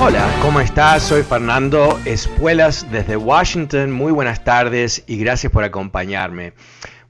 Hola, ¿cómo estás? Soy Fernando Espuelas desde Washington. Muy buenas tardes y gracias por acompañarme.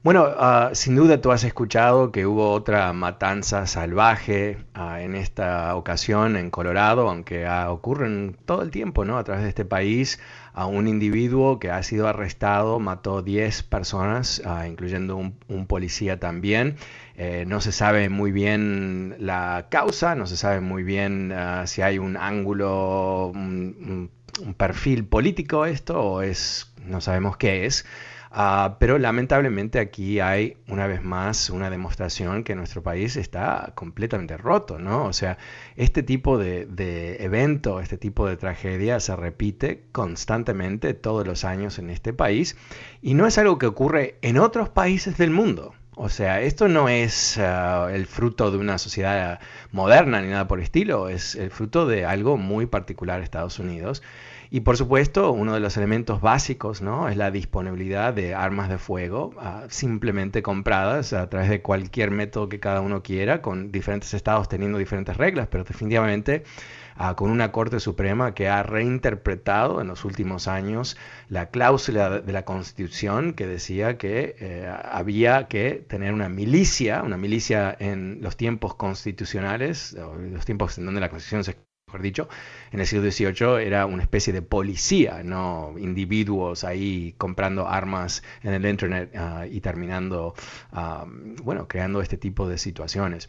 Bueno, uh, sin duda tú has escuchado que hubo otra matanza salvaje uh, en esta ocasión en Colorado, aunque uh, ocurren todo el tiempo, ¿no? A través de este país, a un individuo que ha sido arrestado mató 10 personas, incluyendo un, policía también. Eh, no se sabe muy bien la causa, no se sabe muy bien si hay un ángulo, un, perfil político esto o es, no sabemos qué es. Uh, pero lamentablemente aquí hay una vez más una demostración que nuestro país está completamente roto, ¿no? O sea, este tipo de, de, evento, este tipo de tragedia se repite constantemente todos los años en este país y no es algo que ocurre en otros países del mundo. O sea, esto no es uh, el fruto de una sociedad moderna ni nada por estilo, es el fruto de algo muy particular en Estados Unidos. Y por supuesto, uno de los elementos básicos ¿no? es la disponibilidad de armas de fuego uh, simplemente compradas a través de cualquier método que cada uno quiera, con diferentes estados teniendo diferentes reglas, pero definitivamente uh, con una Corte Suprema que ha reinterpretado en los últimos años la cláusula de la Constitución que decía que eh, había que tener una milicia, una milicia en los tiempos constitucionales, los tiempos en donde la Constitución se mejor dicho, en el siglo XVIII era una especie de policía, no individuos ahí comprando armas en el Internet uh, y terminando, um, bueno, creando este tipo de situaciones.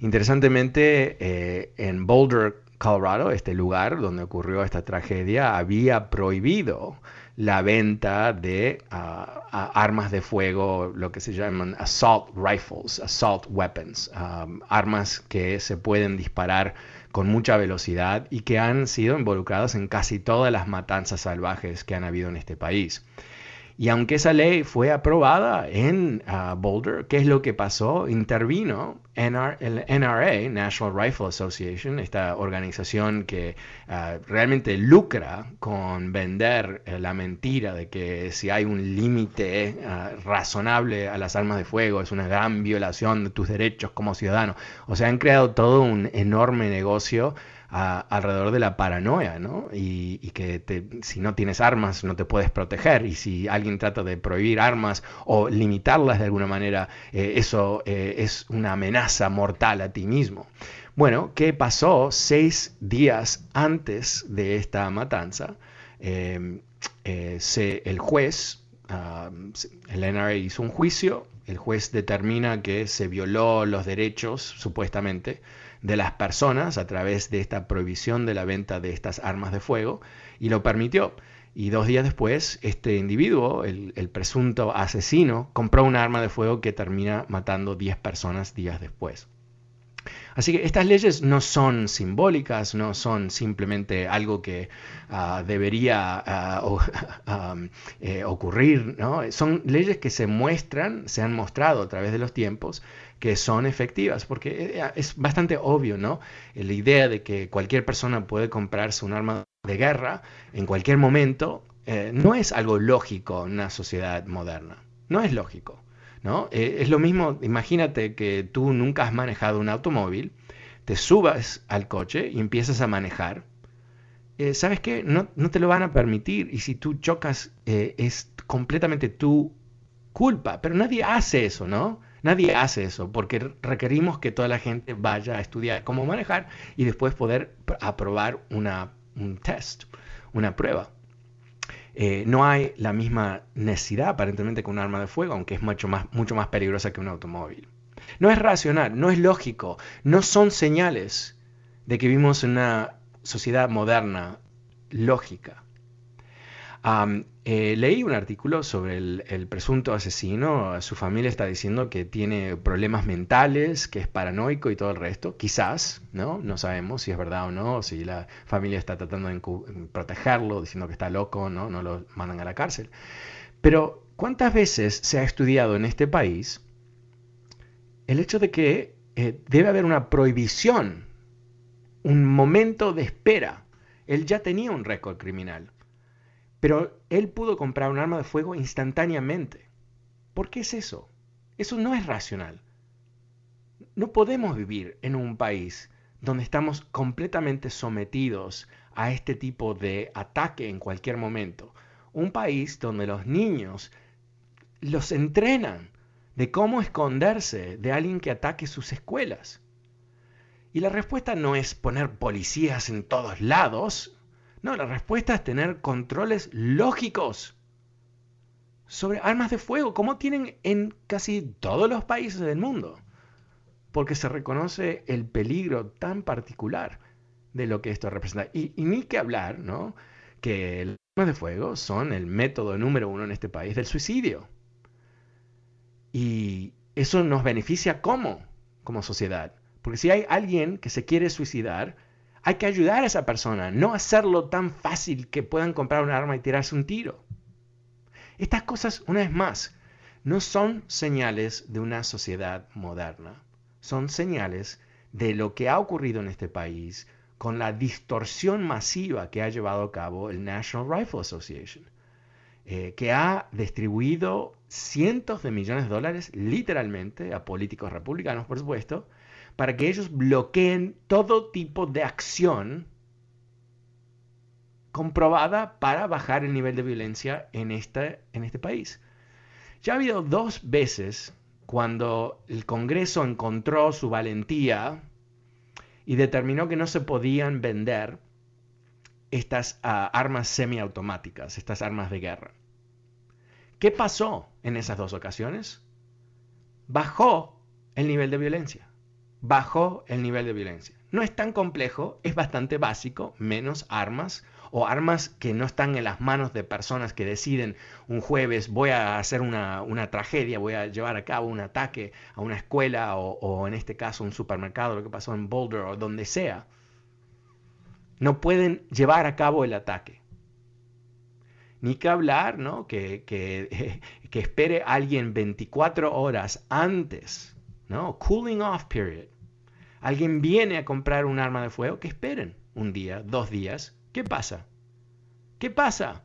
Interesantemente, eh, en Boulder, Colorado, este lugar donde ocurrió esta tragedia, había prohibido la venta de uh, armas de fuego, lo que se llaman assault rifles, assault weapons, armas que se pueden disparar con mucha velocidad y que han sido involucrados en casi todas las matanzas salvajes que han habido en este país. Y aunque esa ley fue aprobada en uh, Boulder, ¿qué es lo que pasó? Intervino NR, el NRA, National Rifle Association, esta organización que uh, realmente lucra con vender uh, la mentira de que si hay un límite razonable a las armas de fuego es una gran violación de tus derechos como ciudadano. O sea, han creado todo un enorme negocio alrededor de la paranoia, ¿no? Y, que si no tienes armas no te puedes proteger y si alguien trata de prohibir armas o limitarlas de alguna manera, eh, eso eh, es una amenaza mortal a ti mismo. Bueno, ¿qué pasó seis días antes de esta matanza? Eh, se, el juez, uh, el NRA hizo un juicio, el juez determina que se violó los derechos, supuestamente, de las personas a través de esta prohibición de la venta de estas armas de fuego y lo permitió. Y dos días después, este individuo, el, el presunto asesino, compró un arma de fuego que termina matando 10 personas días después. Así que estas leyes no son simbólicas, no son simplemente algo que uh, debería uh, um, eh, ocurrir, ¿no? son leyes que se muestran, se han mostrado a través de los tiempos que son efectivas, porque eh, es bastante obvio, ¿no? La idea de que cualquier persona puede comprarse un arma de guerra en cualquier momento eh, no es algo lógico en una sociedad moderna, no es lógico. ¿no? Eh, es lo mismo, imagínate que tú nunca has manejado un automóvil, te subas al coche y empiezas a manejar. Eh, ¿Sabes qué? No, no, te lo van a permitir y si tú chocas eh, es completamente tu culpa, pero nadie hace eso, ¿no? Nadie hace eso porque requerimos que toda la gente vaya a estudiar cómo manejar y después poder aprobar una, un test, una prueba. Eh, no hay la misma necesidad aparentemente con un arma de fuego, aunque es mucho más, mucho más peligrosa que un automóvil. No es racional, no es lógico, no son señales de que vivimos en una sociedad moderna lógica. Eh, leí un artículo sobre el, presunto asesino. Su familia está diciendo que tiene problemas mentales, que es paranoico y todo el resto. Quizás, ¿no? No sabemos si es verdad o no, si la familia está tratando de protegerlo, diciendo que está loco, ¿no? No lo mandan a la cárcel. Pero, ¿cuántas veces se ha estudiado en este país el hecho de que eh, debe haber una prohibición, un momento de espera? Él ya tenía un récord criminal pero él pudo comprar un arma de fuego instantáneamente. ¿Por qué es eso? Eso no es racional. No podemos vivir en un país donde estamos completamente sometidos a este tipo de ataque en cualquier momento. Un país donde los niños los entrenan de cómo esconderse de alguien que ataque sus escuelas. Y la respuesta no es poner policías en todos lados, no, la respuesta es tener controles lógicos sobre armas de fuego, como tienen en casi todos los países del mundo, porque se reconoce el peligro tan particular de lo que esto representa. Y, ni que hablar, ¿no? Que las armas de fuego son el método número uno en este país del suicidio. Y eso nos beneficia como, como sociedad. Porque si hay alguien que se quiere suicidar, hay que ayudar a esa persona, no hacerlo tan fácil que puedan comprar un arma y tirarse un tiro. Estas cosas, una vez más, no son señales de una sociedad moderna, son señales de lo que ha ocurrido en este país con la distorsión masiva que ha llevado a cabo el National Rifle Association, eh, que ha distribuido cientos de millones de dólares literalmente a políticos republicanos, por supuesto, para que ellos bloqueen todo tipo de acción comprobada para bajar el nivel de violencia en este, en este país. Ya ha habido dos veces cuando el Congreso encontró su valentía y determinó que no se podían vender estas ah, armas semiautomáticas, estas armas de guerra. ¿Qué pasó en esas dos ocasiones? Bajó el nivel de violencia. Bajó el nivel de violencia. No es tan complejo, es bastante básico, menos armas o armas que no están en las manos de personas que deciden un jueves voy a hacer una, tragedia, voy a llevar a cabo un ataque a una escuela o, en este caso un supermercado, lo que pasó en Boulder o donde sea. No pueden llevar a cabo el ataque. Ni que hablar, ¿no? Que, que, que espere alguien 24 horas antes, ¿no? Cooling off period. Alguien viene a comprar un arma de fuego, que esperen un día, dos días, ¿Qué pasa? ¿Qué pasa?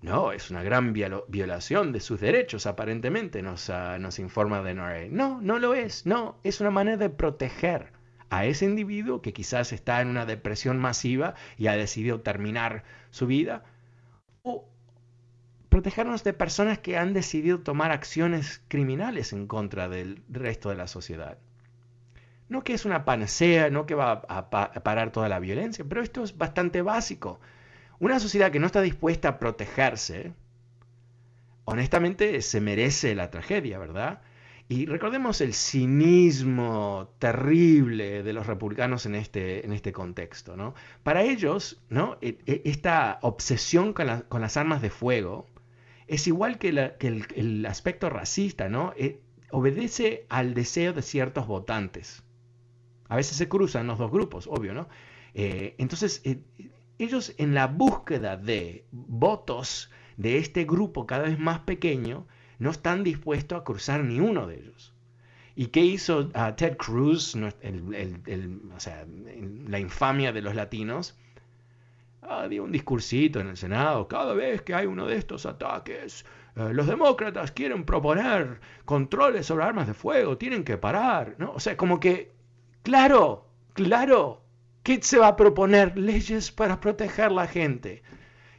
No, es una gran violación de sus derechos, aparentemente, nos, nos informa de NRA. No, no lo es. No, es una manera de proteger a ese individuo que quizás está en una depresión masiva y ha decidido terminar su vida. O protegernos de personas que han decidido tomar acciones criminales en contra del resto de la sociedad. No que es una panacea, no que va a, parar toda la violencia, pero esto es bastante básico. Una sociedad que no está dispuesta a protegerse, honestamente se merece la tragedia, ¿verdad? Y recordemos el cinismo terrible de los republicanos en este, en este contexto, ¿no? Para ellos, ¿no? E, e, esta obsesión con, las armas de fuego es igual que, el, aspecto racista, ¿no? E, obedece al deseo de ciertos votantes. A veces se cruzan los dos grupos, obvio, ¿no? Eh, entonces, eh, ellos en la búsqueda de votos de este grupo cada vez más pequeño, no están dispuestos a cruzar ni uno de ellos. ¿Y qué hizo uh, Ted Cruz, la infamia de los latinos? Ah, dio un discursito en el Senado. Cada vez que hay uno de estos ataques, eh, los demócratas quieren proponer controles sobre armas de fuego, tienen que parar. ¿no? O sea, como que Claro, claro. ¿Qué se va a proponer? Leyes para proteger a la gente.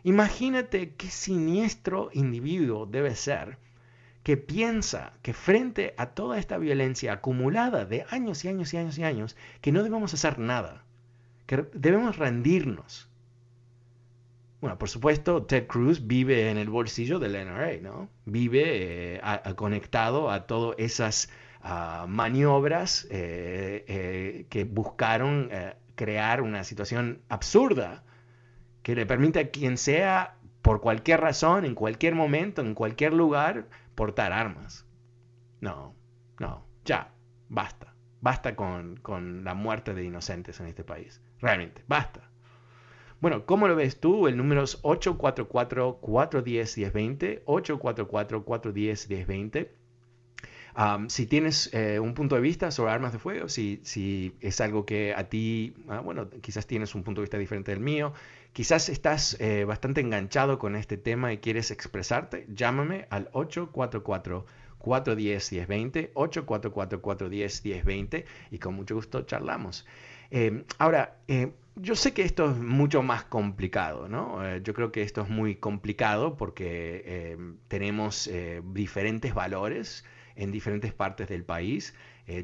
Imagínate qué siniestro individuo debe ser que piensa que frente a toda esta violencia acumulada de años y años y años y años, que no debemos hacer nada, que debemos rendirnos. Bueno, por supuesto, Ted Cruz vive en el bolsillo del NRA, ¿no? Vive eh, conectado a todas esas maniobras eh, eh, que buscaron crear una situación absurda que le permite a quien sea, por cualquier razón, en cualquier momento, en cualquier lugar, portar armas. No, no, ya, basta. Basta con, con la muerte de inocentes en este país. Realmente, basta. Bueno, ¿cómo lo ves tú? El número es 844-410-1020, 844-410-1020 si tienes eh, un punto de vista sobre armas de fuego, si, si es algo que a ti, ah, bueno, quizás tienes un punto de vista diferente del mío, quizás estás eh, bastante enganchado con este tema y quieres expresarte, llámame al 844 410 1020, 844 410 1020 y con mucho gusto charlamos. Eh, ahora, yo sé que esto es mucho más complicado, ¿no? Eh, yo creo que esto es muy complicado porque eh, tenemos eh, diferentes valores en diferentes partes del país.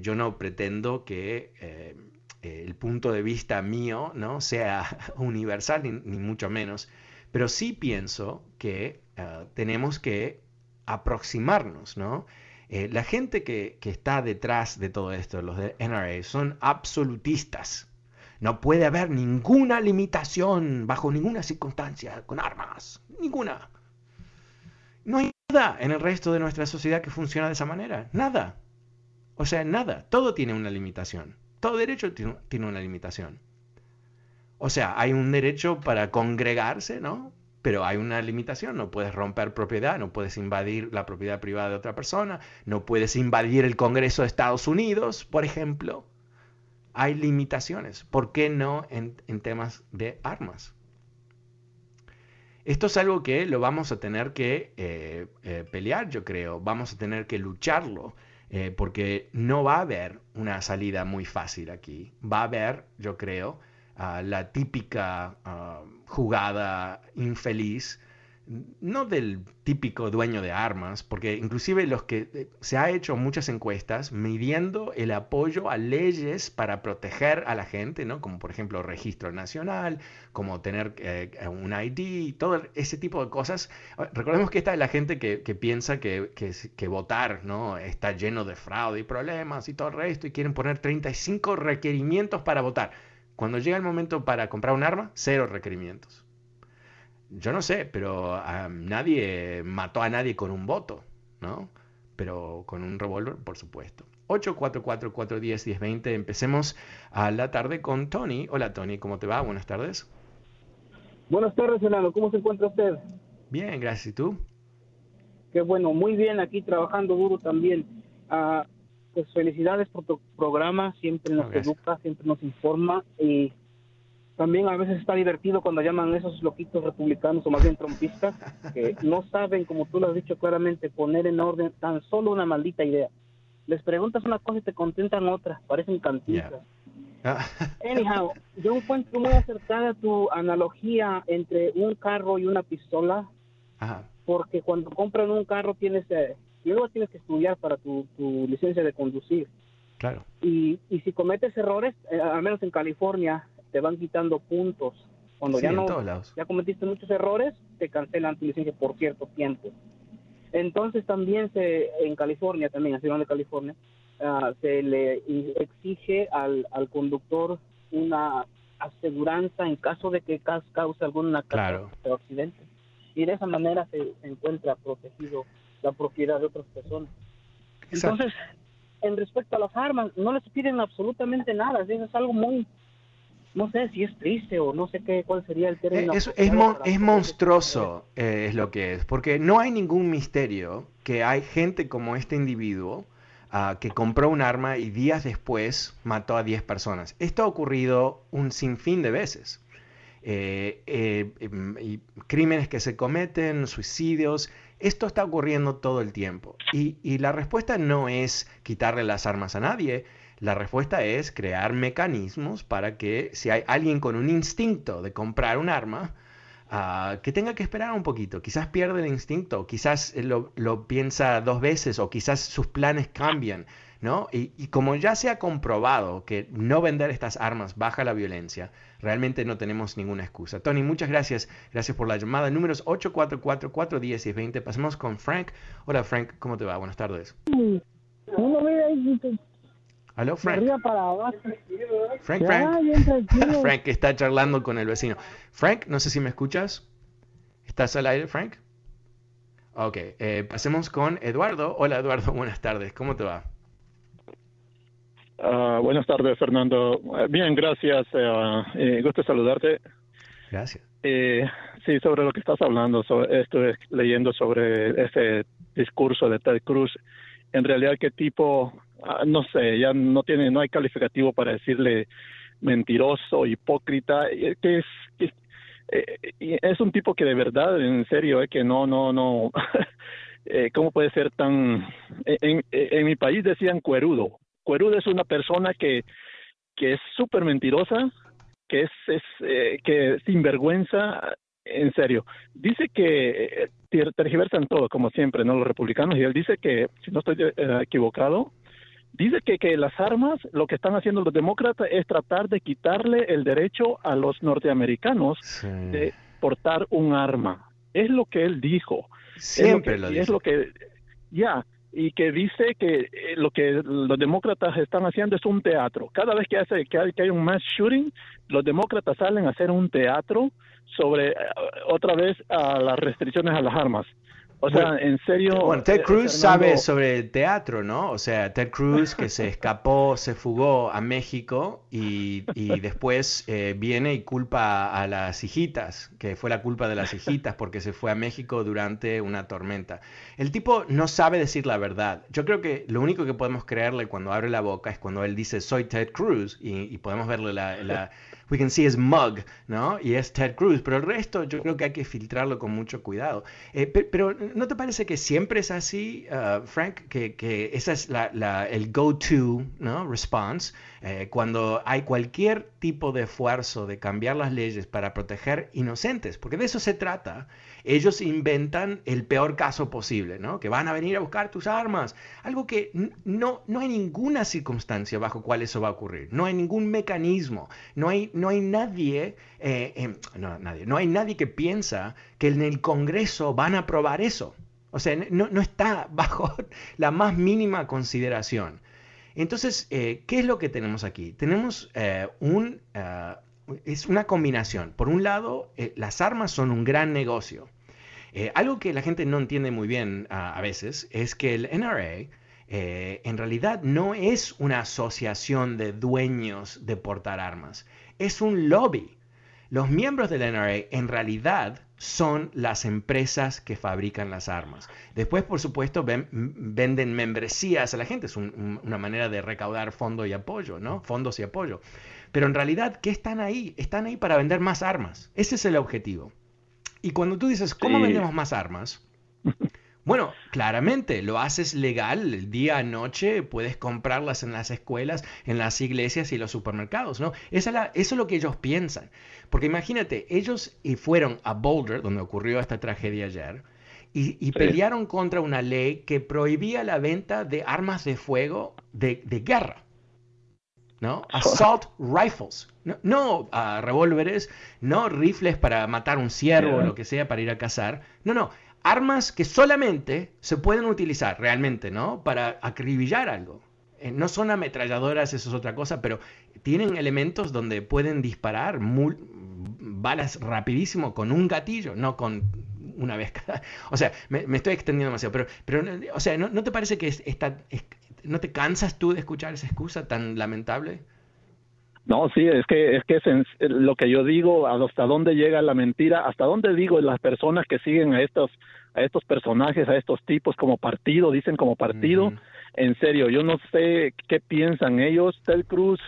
yo no pretendo que el punto de vista mío no sea universal, ni, mucho menos, pero sí pienso que tenemos que aproximarnos, ¿no? la gente que, que está detrás de todo esto, los de NRA, son absolutistas, no puede haber ninguna limitación bajo ninguna circunstancia con armas. Ninguna. No hay nada en el resto de nuestra sociedad que funcione de esa manera. Nada. O sea, nada. Todo tiene una limitación. Todo derecho tiene una limitación. O sea, hay un derecho para congregarse, ¿no? Pero hay una limitación, no puedes romper propiedad, no puedes invadir la propiedad privada de otra persona, no puedes invadir el Congreso de Estados Unidos, por ejemplo hay limitaciones. ¿Por qué no en, temas de armas? Esto es algo que lo vamos a tener que eh, eh, pelear, yo creo. Vamos a tener que lucharlo. Eh, porque no va a haber una salida muy fácil aquí. Va a haber, yo creo, ah, la típica ah, jugada infeliz no del típico dueño de armas, porque inclusive los que eh, se ha hecho muchas encuestas midiendo el apoyo a leyes para proteger a la gente, ¿no? Como por ejemplo registro nacional, como tener eh, un ID, todo ese tipo de cosas. Ah, recordemos que esta es la gente que, piensa que, que, votar, ¿no? Está lleno de fraude y problemas y todo el resto y quieren poner 35 requerimientos para votar. Cuando llega el momento para comprar un arma, cero requerimientos. Yo no sé, pero nadie mató a nadie con un voto, ¿no? Pero con un revólver, por supuesto. 844-410-1020. Empecemos a la tarde con Tony. Hola Tony, ¿cómo te va? Buenas tardes. Buenas tardes, Fernando. ¿Cómo se encuentra usted? Bien, gracias. ¿Y tú? Qué bueno, muy bien aquí trabajando duro también. Ah, pues felicidades por tu programa, siempre nos educa, siempre nos informa y también a veces está divertido cuando llaman a esos loquitos republicanos o más bien trompistas que no saben, como tú lo has dicho claramente, poner en orden tan solo una maldita idea. Les preguntas una cosa y te contentan otra, parecen cantistas. Ah. Anyhow, yo encuentro muy acertada tu analogía entre un carro y una pistola, porque cuando compran un carro tienes, eh, y luego tienes que estudiar para tu, licencia de conducir. Claro. Y, y si cometes errores, eh, al menos en California, te van quitando puntos. Cuando ya no ya cometiste muchos errores, te cancelan tu licencia por cierto tiempo. Entonces también se en California, también en Ciudad de California, ah, se le exige al, al conductor una aseguranza en caso de que cause alguna claro. accidente. Y de esa manera se, encuentra protegido la propiedad de otras personas. Entonces, en respecto a las armas, no les piden absolutamente nada. Eso es algo muy no sé si es triste o no sé qué, cuál sería el término. Eh, es, es, monstruoso, eh, es lo que es, porque no hay ningún misterio que hay gente como este individuo ah, que compró un arma y días después mató a 10 personas. Esto ha ocurrido un sinfín de veces. Eh, em, y crímenes que se cometen, suicidios, esto está ocurriendo todo el tiempo. Y, y la respuesta no es quitarle las armas a nadie, la respuesta es crear mecanismos para que si hay alguien con un instinto de comprar un arma, ah, que tenga que esperar un poquito. Quizás pierde el instinto, quizás lo, piensa dos veces o quizás sus planes cambian. ¿no? Y, como ya se ha comprobado que no vender estas armas baja la violencia, realmente no tenemos ninguna excusa. Tony, muchas gracias. Gracias por la llamada. Números 844-410-20. Pasemos con Frank. Hola Frank, ¿cómo te va? Buenas tardes. ¿Aló, Frank? Frank, Frank. Frank está charlando con el vecino. Frank, no sé si me escuchas. ¿Estás al aire, Frank? Ok, eh, pasemos con Eduardo. Hola, Eduardo, buenas tardes. ¿Cómo te va? Ah, buenas tardes, Fernando. Eh, bien, gracias. Eh, eh, gusto saludarte. Gracias. sí, sobre lo que estás hablando, estoy leyendo sobre ese discurso de Ted Cruz. En realidad, ¿qué tipo Ah, no sé, ya no tiene, no hay calificativo para decirle mentiroso, hipócrita, que es, eh, es un tipo que de verdad, en serio, es que no, no, no, eh, ¿cómo puede ser tan, en, en, mi país decían cuerudo, cuerudo es una persona que, que es súper mentirosa, que es, es eh, que sinvergüenza, en serio. Dice que eh, tergiversan todo, como siempre, ¿no? Los republicanos, y él dice que, si no estoy eh, equivocado, dice que, que las armas, lo que están haciendo los demócratas es tratar de quitarle el derecho a los norteamericanos de portar un arma. Es lo que él dijo. Siempre lo, Es lo que, ya, y que dice que eh, lo que los demócratas están haciendo es un teatro. Cada vez que, hace, que, hay, que hay un mass shooting, los demócratas salen a hacer un teatro sobre eh, otra vez a las restricciones a las armas. O sea, en serio. Bueno, Ted eh, Cruz sabe sobre el teatro, ¿no? O sea, Ted Cruz que se escapó, se fugó a México y, y después eh, viene y culpa a las hijitas, que fue la culpa de las hijitas porque se fue a México durante una tormenta. El tipo no sabe decir la verdad. Yo creo que lo único que podemos creerle cuando abre la boca es cuando él dice soy Ted Cruz y, podemos verle la we can see his mug, ¿no? Y es Ted Cruz, pero el resto yo creo que hay que filtrarlo con mucho cuidado. Eh, pero, ¿no te parece que siempre es así, uh, Frank? Que, que esa es la, el go-to, ¿no? Response. Eh, cuando hay cualquier tipo de esfuerzo de cambiar las leyes para proteger inocentes, porque de eso se trata ellos inventan el peor caso posible, ¿no? Que van a venir a buscar tus armas. Algo que no, no hay ninguna circunstancia bajo cual eso va a ocurrir. No hay ningún mecanismo. No hay, no hay nadie, eh, em, no, no hay nadie que piensa que en el Congreso van a aprobar eso. O sea, no, está bajo la más mínima consideración. Entonces, eh, ¿qué es lo que tenemos aquí? Tenemos eh, un, es una combinación. Por un lado, eh, las armas son un gran negocio. Eh, algo que la gente no entiende muy bien a veces es que el NRA eh, en realidad no es una asociación de dueños de portar armas, es un lobby. Los miembros del NRA en realidad son las empresas que fabrican las armas. Después, por supuesto, venden membresías a la gente. Es una manera de recaudar fondos y apoyo, ¿no? Fondos y apoyo. Pero en realidad, ¿qué están ahí? Están ahí para vender más armas. Ese es el objetivo. Y cuando tú dices, ¿cómo vendemos más armas? Bueno, claramente lo haces legal, el día a noche puedes comprarlas en las escuelas, en las iglesias y los supermercados, ¿no? eso es lo que ellos piensan. Porque imagínate, ellos fueron a Boulder, donde ocurrió esta tragedia ayer, y, pelearon contra una ley que prohibía la venta de armas de fuego de guerra. ¿No? Assault rifles, no, uh, revólveres, no rifles para matar un ciervo o lo que sea para ir a cazar, no, no, armas que solamente se pueden utilizar realmente, ¿no? Para acribillar algo. Eh, no son ametralladoras, eso es otra cosa, pero tienen elementos donde pueden disparar balas rapidísimo con un gatillo, no con una vez cada... O sea, me, estoy extendiendo demasiado, pero, pero o sea, ¿no, te parece que está, ¿No te cansas tú de escuchar esa excusa tan lamentable? No, sí, es que es que es lo que yo digo, hasta dónde llega la mentira, hasta dónde digo las personas que siguen a estos a estos personajes, a estos tipos como partido, dicen como partido. En serio, yo no sé qué piensan ellos. Ted Cruz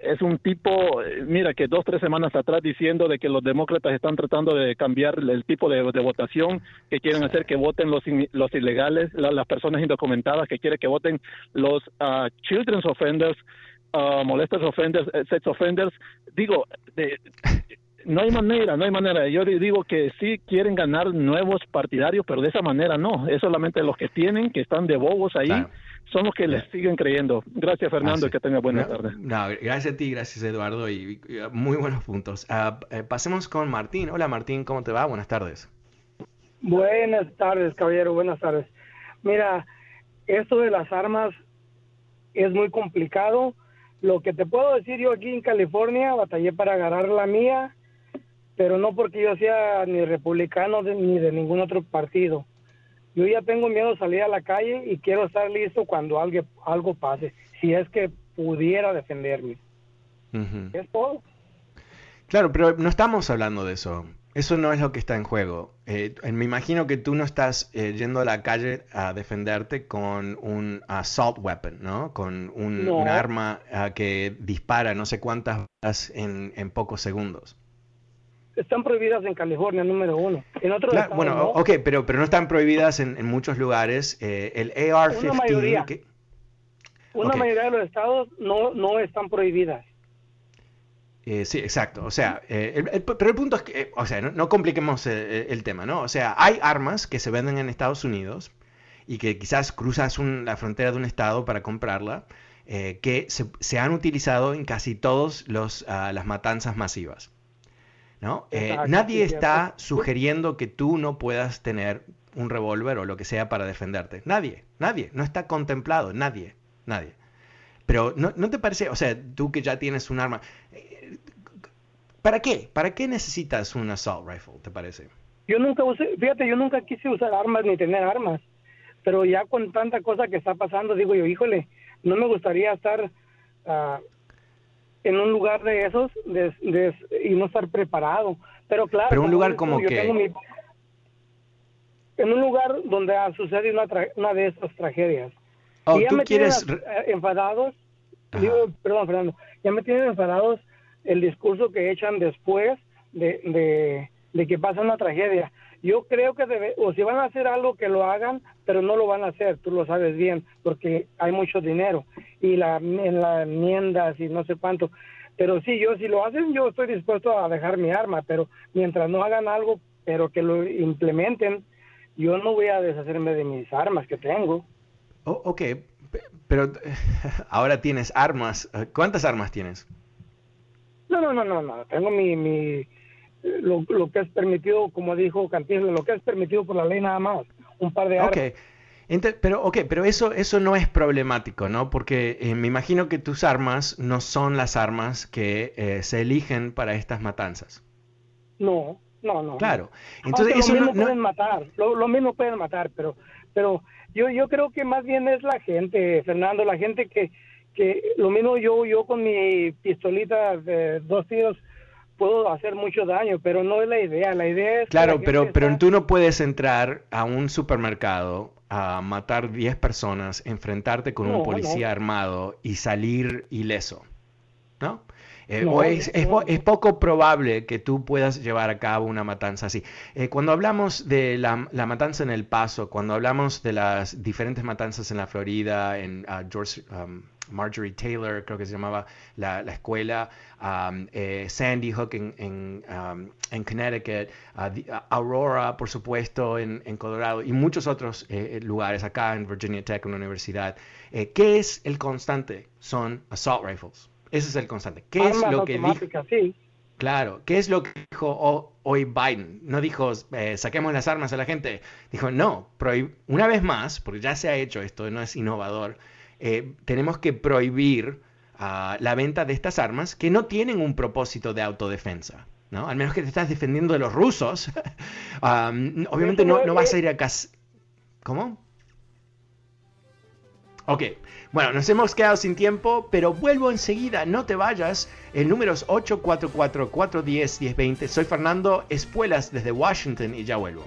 es un tipo, mira, que dos, tres semanas atrás diciendo de que los demócratas están tratando de cambiar el tipo de, votación, que quieren hacer que voten los, los ilegales, las personas indocumentadas, que quieren que voten los uh, children's offenders, uh, molestas offenders, eh, sex offenders. Digo, de, no hay manera, no hay manera. Yo digo que sí quieren ganar nuevos partidarios, pero de esa manera no. Es solamente los que tienen, que están de bobos ahí son los que les siguen creyendo. Gracias, Fernando, y que tenga buena tarde. gracias a ti, gracias, Eduardo, y, muy buenos puntos. Ah, eh, pasemos con Martín. Hola, Martín, ¿cómo te va? Buenas tardes. Buenas tardes, caballero, buenas tardes. Mira, esto de las armas es muy complicado. Lo que te puedo decir, yo aquí en California batallé para agarrar la mía, pero no porque yo sea ni republicano ni de ningún otro partido yo ya tengo miedo de salir a la calle y quiero estar listo cuando algo, algo pase, si es que pudiera defenderme. Es todo. Claro, pero no estamos hablando de eso. Eso no es lo que está en juego. Eh, me imagino que tú no estás eh, yendo a la calle a defenderte con un assault weapon, ¿no? Con un, arma ah, que dispara no sé cuántas balas en, en pocos segundos están prohibidas en California, número uno. En otros bueno, ok, pero, pero no están prohibidas en, muchos lugares. Eh, el AR-15... Una mayoría. Una mayoría de los estados no, no están prohibidas. Eh, sí, exacto. O sea, eh, pero el punto es que, o sea, no, compliquemos el, tema, ¿no? O sea, hay armas que se venden en Estados Unidos y que quizás cruzas la frontera de un estado para comprarla, que se, han utilizado en casi todas uh, las matanzas masivas. ¿No? nadie está sugiriendo que tú no puedas tener un revólver o lo que sea para defenderte. Nadie, nadie, no está contemplado, nadie, nadie. Pero ¿no, te parece, o sea, tú que ya tienes un arma, eh, ¿para qué? ¿Para qué necesitas un assault rifle, te parece? Yo nunca usé, fíjate, yo nunca quise usar armas ni tener armas, pero ya con tanta cosa que está pasando, digo yo, híjole, no me gustaría estar uh, en un lugar de esos y no estar preparado. Pero claro, pero un lugar como que en un lugar donde ha sucedido una, una de estas tragedias. Oh, y ya me quieres... tienen eh, enfadados, perdón, Fernando, ya me tienen enfadados el discurso que echan después de, de, que pasa una tragedia. Yo creo que debe, o si van a hacer algo que lo hagan, pero no lo van a hacer, tú lo sabes bien, porque hay mucho dinero y la, en las enmiendas y no sé cuánto. Pero sí, yo si lo hacen, yo estoy dispuesto a dejar mi arma, pero mientras no hagan algo, pero que lo implementen, yo no voy a deshacerme de mis armas que tengo. Oh, ok, pero ahora tienes armas. ¿Cuántas armas tienes? No, no, no, no, no. Tengo mi, mi lo, que es permitido, como dijo Cantillo, lo que es permitido por la ley nada más. Un par de armas. Ok. pero, okay, pero eso, eso no es problemático, ¿no? Porque eh, me imagino que tus armas no son las armas que eh, se eligen para estas matanzas. No, no, no. Claro. Entonces, eso lo mismo no, pueden matar, lo, mismo pueden matar, pero, pero yo, yo creo que más bien es la gente, Fernando, la gente que, que lo mismo yo, yo con mi pistolita de dos tiros puedo hacer mucho daño, pero no es la idea. La idea es. Claro, pero, pero tú no puedes entrar a un supermercado a matar 10 personas, enfrentarte con un policía armado y salir ileso. ¿No? Eh, es, poco probable que tú puedas llevar a cabo una matanza así. Eh, cuando hablamos de la, matanza en El Paso, cuando hablamos de las diferentes matanzas en la Florida, en ah, George um, Marjorie Taylor, creo que se llamaba la, escuela, um, eh, Sandy Hook en, um, Connecticut, Aurora, por supuesto, en, Colorado y muchos otros lugares, acá en Virginia Tech, una universidad. ¿Qué es el constante? Son assault rifles. Ese es el constante. ¿Qué es lo que dijo? Sí. Claro, ¿qué es lo que dijo hoy Biden? No dijo, eh, saquemos las armas a la gente. Dijo, no, una vez más, porque ya se ha hecho esto, no es innovador, eh, tenemos que prohibir ah, la venta de estas armas que no tienen un propósito de autodefensa. ¿no? Al menos que te estás defendiendo de los rusos. Ah, obviamente no, no vas a ir a casa. ¿Cómo? Ok, bueno, nos hemos quedado sin tiempo, pero vuelvo enseguida, no te vayas. El número es 844-410-1020. Soy Fernando Espuelas desde Washington y ya vuelvo.